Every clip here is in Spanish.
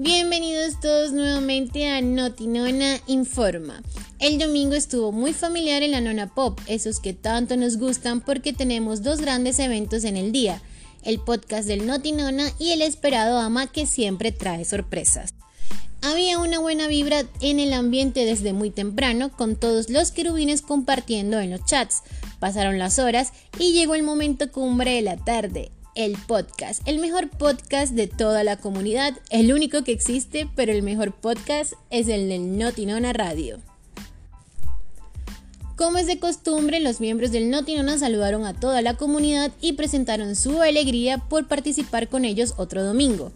Bienvenidos todos nuevamente a Notinona Informa. El domingo estuvo muy familiar en la Nona Pop, esos que tanto nos gustan porque tenemos dos grandes eventos en el día, el podcast del Notinona y el esperado ama que siempre trae sorpresas. Había una buena vibra en el ambiente desde muy temprano, con todos los querubines compartiendo en los chats. Pasaron las horas y llegó el momento cumbre de la tarde, el podcast, el mejor podcast de toda la comunidad, el único que existe, pero el mejor podcast es el del Notinona Radio. Como es de costumbre, los miembros del Notinona saludaron a toda la comunidad y presentaron su alegría por participar con ellos otro domingo.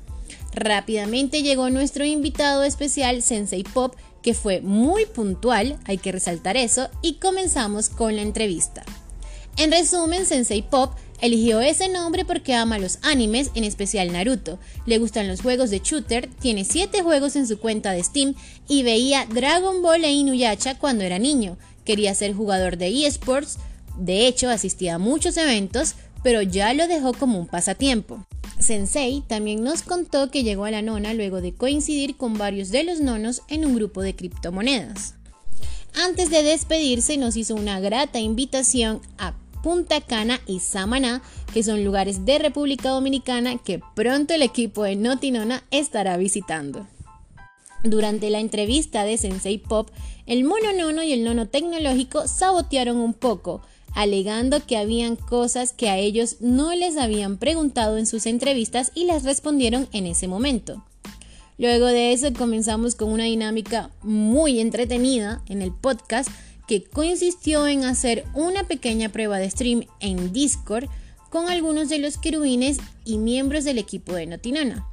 Rápidamente llegó nuestro invitado especial Sensei Pop, que fue muy puntual, hay que resaltar eso, y comenzamos con la entrevista. En resumen, Sensei Pop Eligió ese nombre porque ama los animes, en especial Naruto. Le gustan los juegos de shooter, tiene 7 juegos en su cuenta de Steam y veía Dragon Ball e Inuyasha cuando era niño. Quería ser jugador de eSports, de hecho asistía a muchos eventos, pero ya lo dejó como un pasatiempo. Sensei también nos contó que llegó a la nona luego de coincidir con varios de los nonos en un grupo de criptomonedas. Antes de despedirse nos hizo una grata invitación a Punta Cana y Samaná, que son lugares de República Dominicana que pronto el equipo de Notinona estará visitando. Durante la entrevista de Sensei Pop, el mono nono y el nono tecnológico sabotearon un poco, alegando que habían cosas que a ellos no les habían preguntado en sus entrevistas y las respondieron en ese momento. Luego de eso comenzamos con una dinámica muy entretenida en el podcast que consistió en hacer una pequeña prueba de stream en Discord con algunos de los querubines y miembros del equipo de Notinana.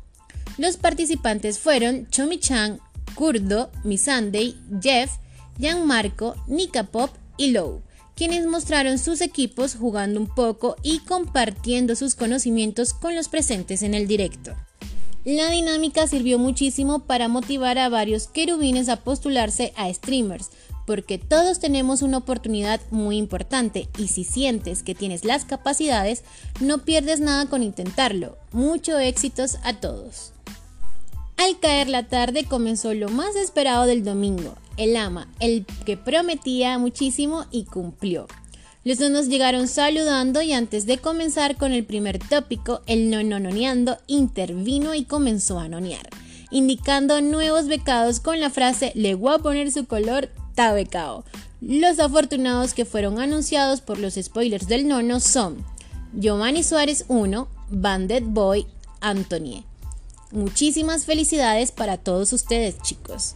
Los participantes fueron Chomi-chan, Kurdo, Missandei, Jeff, Gianmarco, Nika Pop y Low, quienes mostraron sus equipos jugando un poco y compartiendo sus conocimientos con los presentes en el directo. La dinámica sirvió muchísimo para motivar a varios querubines a postularse a streamers, porque todos tenemos una oportunidad muy importante y si sientes que tienes las capacidades, no pierdes nada con intentarlo. Muchos éxitos a todos. Al caer la tarde comenzó lo más esperado del domingo, el ama, el que prometía muchísimo y cumplió. Los donos llegaron saludando y antes de comenzar con el primer tópico, el nononeando intervino y comenzó a nonear, indicando nuevos becados con la frase le voy a poner su color Los afortunados que fueron anunciados por los spoilers del nono son Giovanni Suárez 1, Bandit Boy, Anthony. Muchísimas felicidades para todos ustedes, chicos.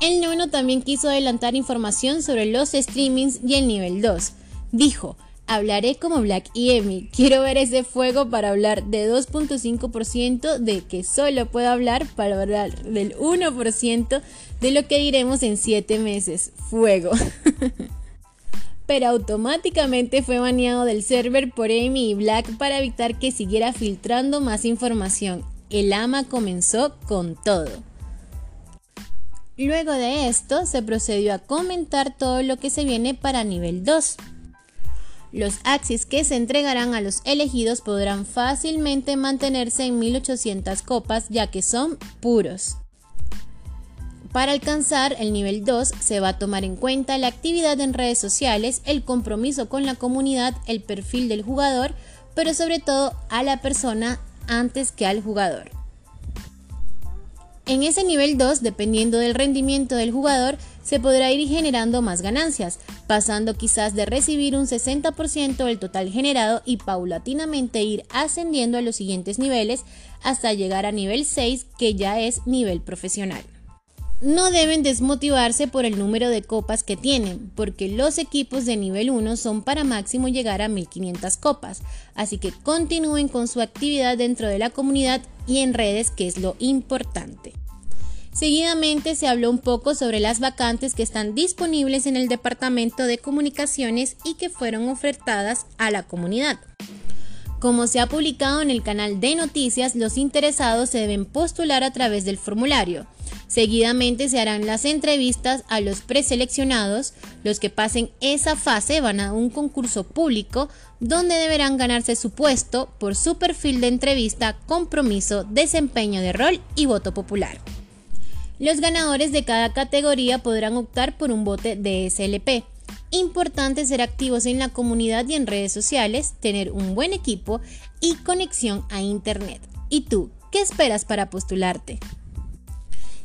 El nono también quiso adelantar información sobre los streamings y el nivel 2. Dijo, Hablaré como Black y Emi. Quiero ver ese fuego para hablar de 2.5% de que solo puedo hablar para hablar del 1% de lo que diremos en 7 meses. Fuego. Pero automáticamente fue baneado del server por Emi y Black para evitar que siguiera filtrando más información. El ama comenzó con todo. Luego de esto se procedió a comentar todo lo que se viene para nivel 2. Los Axis que se entregarán a los elegidos podrán fácilmente mantenerse en 1800 copas ya que son puros. Para alcanzar el nivel 2 se va a tomar en cuenta la actividad en redes sociales, el compromiso con la comunidad, el perfil del jugador, pero sobre todo a la persona antes que al jugador. En ese nivel 2, dependiendo del rendimiento del jugador, se podrá ir generando más ganancias, pasando quizás de recibir un 60% del total generado y paulatinamente ir ascendiendo a los siguientes niveles hasta llegar a nivel 6 que ya es nivel profesional. No deben desmotivarse por el número de copas que tienen, porque los equipos de nivel 1 son para máximo llegar a 1500 copas, así que continúen con su actividad dentro de la comunidad y en redes, que es lo importante. Seguidamente se habló un poco sobre las vacantes que están disponibles en el Departamento de Comunicaciones y que fueron ofertadas a la comunidad. Como se ha publicado en el canal de noticias, los interesados se deben postular a través del formulario. Seguidamente se harán las entrevistas a los preseleccionados. Los que pasen esa fase van a un concurso público donde deberán ganarse su puesto por su perfil de entrevista, compromiso, desempeño de rol y voto popular. Los ganadores de cada categoría podrán optar por un bote de SLP. Importante ser activos en la comunidad y en redes sociales, tener un buen equipo y conexión a Internet. ¿Y tú, qué esperas para postularte?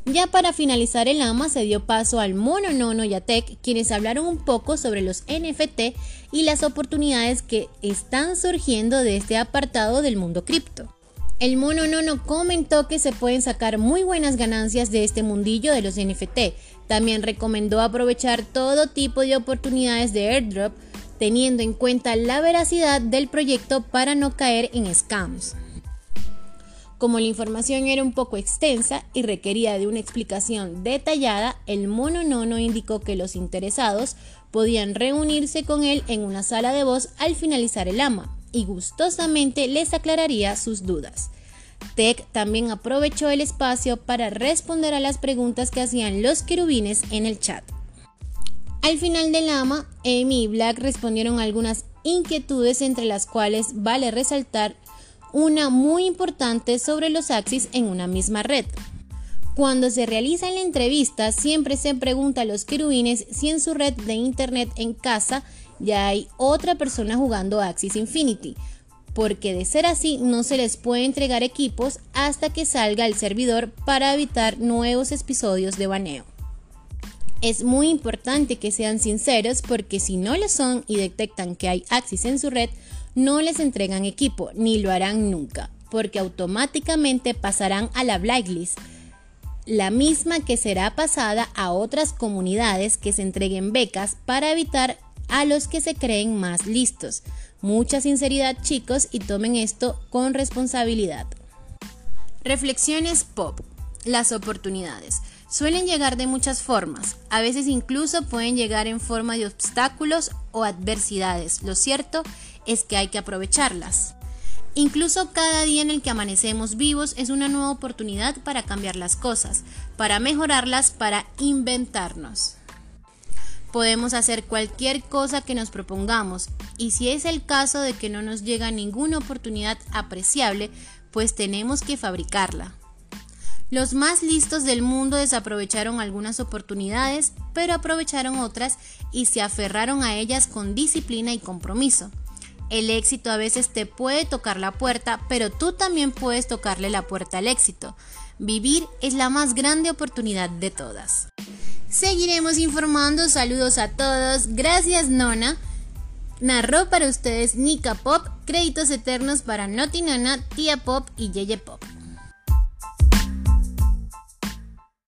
Ya para finalizar el AMA se dio paso al Mono Nono y a Tech, quienes hablaron un poco sobre los NFT y las oportunidades que están surgiendo de este apartado del mundo cripto. El Mono Nono comentó que se pueden sacar muy buenas ganancias de este mundillo de los NFT. También recomendó aprovechar todo tipo de oportunidades de airdrop, teniendo en cuenta la veracidad del proyecto para no caer en scams. Como la información era un poco extensa y requería de una explicación detallada, el mono nono indicó que los interesados podían reunirse con él en una sala de voz al finalizar el ama y gustosamente les aclararía sus dudas. Tech también aprovechó el espacio para responder a las preguntas que hacían los querubines en el chat. Al final del ama, Amy y Black respondieron algunas inquietudes entre las cuales vale resaltar una muy importante sobre los axis en una misma red. Cuando se realiza la entrevista, siempre se pregunta a los querubines si en su red de internet en casa ya hay otra persona jugando Axis Infinity, porque de ser así no se les puede entregar equipos hasta que salga el servidor para evitar nuevos episodios de baneo. Es muy importante que sean sinceros porque si no lo son y detectan que hay Axis en su red, no les entregan equipo, ni lo harán nunca, porque automáticamente pasarán a la blacklist, la misma que será pasada a otras comunidades que se entreguen becas para evitar a los que se creen más listos. Mucha sinceridad chicos y tomen esto con responsabilidad. Reflexiones pop. Las oportunidades. Suelen llegar de muchas formas, a veces incluso pueden llegar en forma de obstáculos o adversidades. Lo cierto es que hay que aprovecharlas. Incluso cada día en el que amanecemos vivos es una nueva oportunidad para cambiar las cosas, para mejorarlas, para inventarnos. Podemos hacer cualquier cosa que nos propongamos y si es el caso de que no nos llega ninguna oportunidad apreciable, pues tenemos que fabricarla. Los más listos del mundo desaprovecharon algunas oportunidades, pero aprovecharon otras y se aferraron a ellas con disciplina y compromiso. El éxito a veces te puede tocar la puerta, pero tú también puedes tocarle la puerta al éxito. Vivir es la más grande oportunidad de todas. Seguiremos informando, saludos a todos, gracias Nona. Narró para ustedes Nika Pop, créditos eternos para Noti Nana, Tía Pop y Yeye Pop.